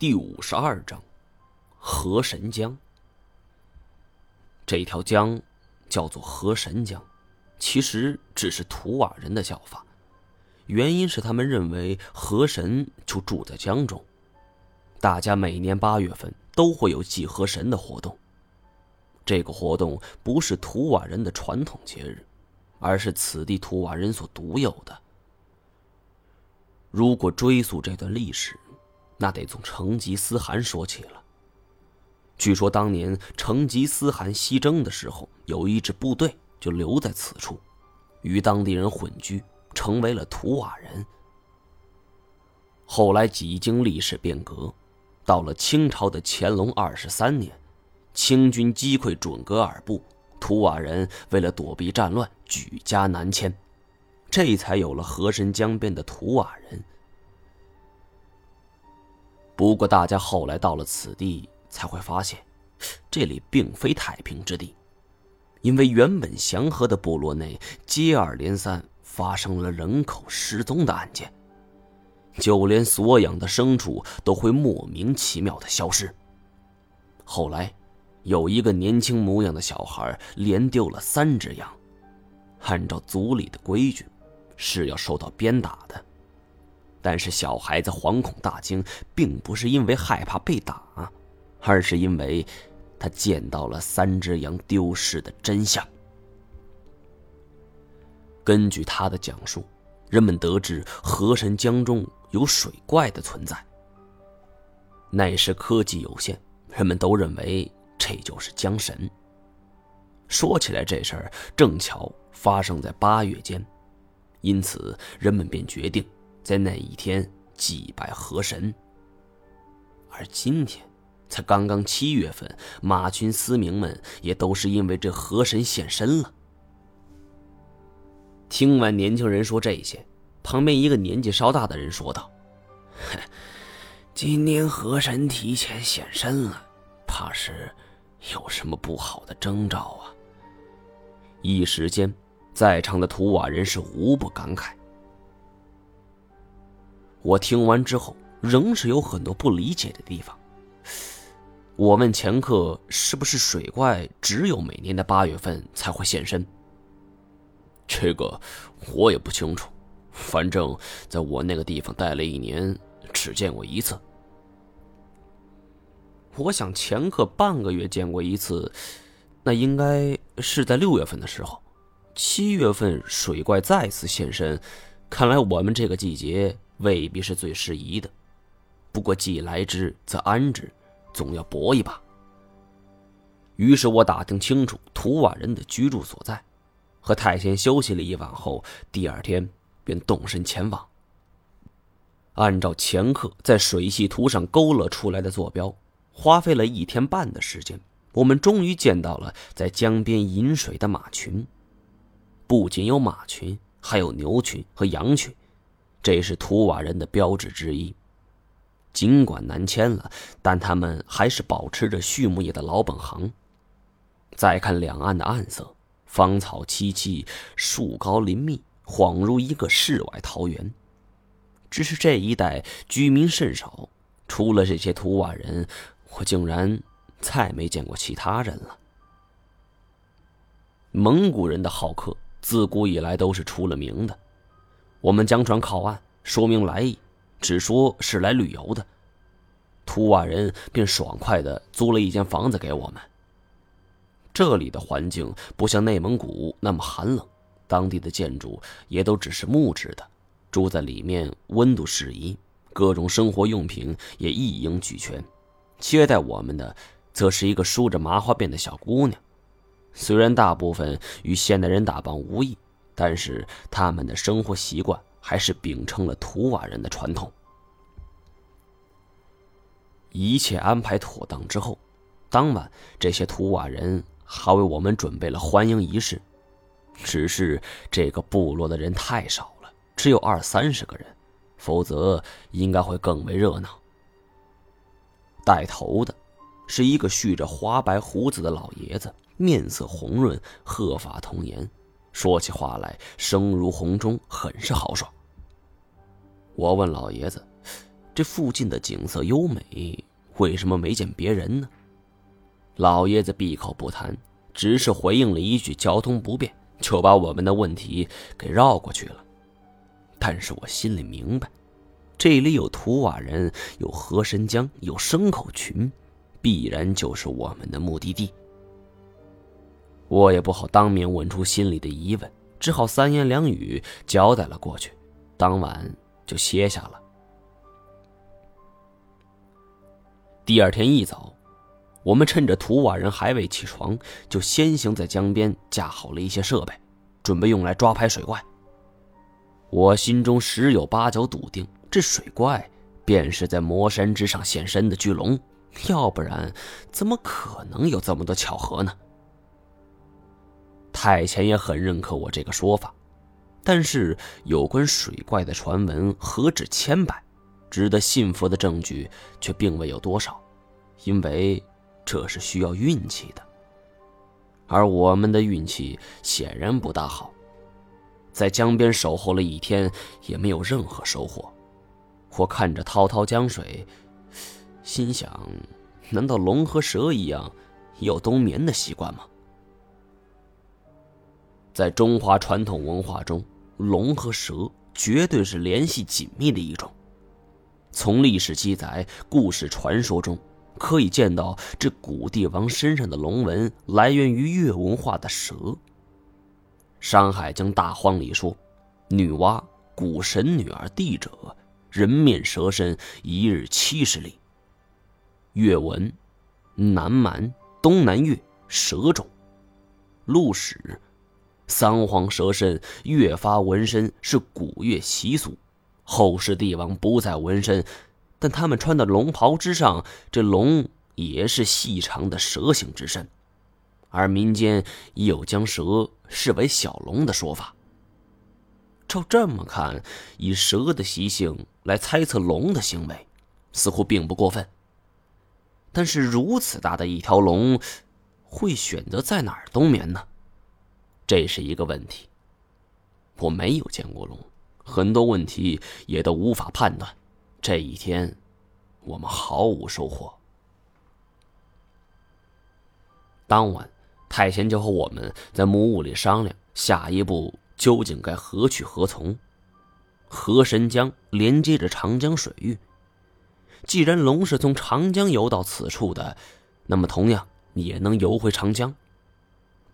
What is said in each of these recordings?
第五十二章，河神江。这条江叫做河神江，其实只是图瓦人的叫法，原因是他们认为河神就住在江中。大家每年八月份都会有祭河神的活动。这个活动不是图瓦人的传统节日，而是此地图瓦人所独有的。如果追溯这段历史，那得从成吉思汗说起了。据说当年成吉思汗西征的时候，有一支部队就留在此处，与当地人混居，成为了图瓦人。后来几经历史变革，到了清朝的乾隆二十三年，清军击溃准噶尔部，图瓦人为了躲避战乱，举家南迁，这才有了河神江边的图瓦人。不过，大家后来到了此地，才会发现，这里并非太平之地，因为原本祥和的部落内接二连三发生了人口失踪的案件，就连所养的牲畜都会莫名其妙的消失。后来，有一个年轻模样的小孩连丢了三只羊，按照族里的规矩，是要受到鞭打的。但是小孩子惶恐大惊，并不是因为害怕被打，而是因为他见到了三只羊丢失的真相。根据他的讲述，人们得知河神江中有水怪的存在。那时科技有限，人们都认为这就是江神。说起来，这事儿正巧发生在八月间，因此人们便决定。在那一天祭拜河神，而今天才刚刚七月份，马群司明们也都是因为这河神现身了。听完年轻人说这些，旁边一个年纪稍大的人说道：“今年河神提前现身了，怕是有什么不好的征兆啊！”一时间，在场的图瓦人是无不感慨。我听完之后，仍是有很多不理解的地方。我问前客：“是不是水怪只有每年的八月份才会现身？”这个我也不清楚，反正在我那个地方待了一年，只见过一次。我想前客半个月见过一次，那应该是在六月份的时候。七月份水怪再次现身，看来我们这个季节。未必是最适宜的，不过既来之则安之，总要搏一把。于是我打听清楚图瓦人的居住所在，和太监休息了一晚后，第二天便动身前往。按照前客在水系图上勾勒出来的坐标，花费了一天半的时间，我们终于见到了在江边饮水的马群。不仅有马群，还有牛群和羊群。这是图瓦人的标志之一。尽管南迁了，但他们还是保持着畜牧业的老本行。再看两岸的岸色，芳草萋萋，树高林密，恍如一个世外桃源。只是这一带居民甚少，除了这些图瓦人，我竟然再没见过其他人了。蒙古人的好客，自古以来都是出了名的。我们将船靠岸，说明来意，只说是来旅游的。图瓦人便爽快的租了一间房子给我们。这里的环境不像内蒙古那么寒冷，当地的建筑也都只是木质的，住在里面温度适宜，各种生活用品也一应俱全。接待我们的，则是一个梳着麻花辫的小姑娘，虽然大部分与现代人打扮无异。但是他们的生活习惯还是秉承了图瓦人的传统。一切安排妥当之后，当晚这些图瓦人还为我们准备了欢迎仪式。只是这个部落的人太少了，只有二三十个人，否则应该会更为热闹。带头的是一个蓄着花白胡子的老爷子，面色红润，鹤发童颜。说起话来声如洪钟，很是豪爽。我问老爷子：“这附近的景色优美，为什么没见别人呢？老爷子闭口不谈，只是回应了一句“交通不便”，就把我们的问题给绕过去了。但是我心里明白，这里有图瓦人，有河神江，有牲口群，必然就是我们的目的地。我也不好当面问出心里的疑问，只好三言两语交代了过去。当晚就歇下了。第二天一早，我们趁着图瓦人还未起床，就先行在江边架好了一些设备，准备用来抓拍水怪。我心中十有八九笃定，这水怪便是在魔山之上现身的巨龙，要不然怎么可能有这么多巧合呢？太前也很认可我这个说法，但是有关水怪的传闻何止千百，值得信服的证据却并未有多少，因为这是需要运气的，而我们的运气显然不大好，在江边守候了一天也没有任何收获。我看着滔滔江水，心想：难道龙和蛇一样有冬眠的习惯吗？在中华传统文化中，龙和蛇绝对是联系紧密的一种。从历史记载、故事传说中，可以见到这古帝王身上的龙纹来源于越文化的蛇。《山海经·大荒》里说：“女娲，古神女而帝者，人面蛇身，一日七十里。”越文，南蛮、东南越蛇种，陆史。三皇蛇身，越发纹身是古越习俗。后世帝王不再纹身，但他们穿的龙袍之上，这龙也是细长的蛇形之身。而民间也有将蛇视为小龙的说法。照这么看，以蛇的习性来猜测龙的行为，似乎并不过分。但是如此大的一条龙，会选择在哪儿冬眠呢？这是一个问题。我没有见过龙，很多问题也都无法判断。这一天，我们毫无收获。当晚，太贤就和我们在木屋里商量下一步究竟该何去何从。河神江连接着长江水域，既然龙是从长江游到此处的，那么同样也能游回长江。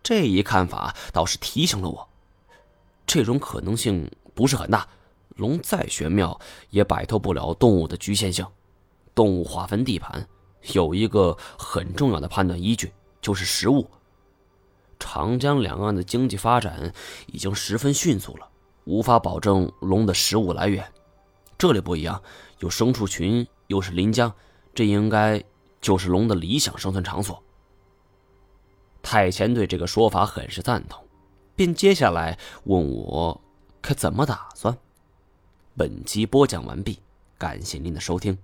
这一看法倒是提醒了我，这种可能性不是很大。龙再玄妙，也摆脱不了动物的局限性。动物划分地盘，有一个很重要的判断依据，就是食物。长江两岸的经济发展已经十分迅速了，无法保证龙的食物来源。这里不一样，有牲畜群，又是临江，这应该就是龙的理想生存场所。太前对这个说法很是赞同，便接下来问我该怎么打算。本集播讲完毕，感谢您的收听。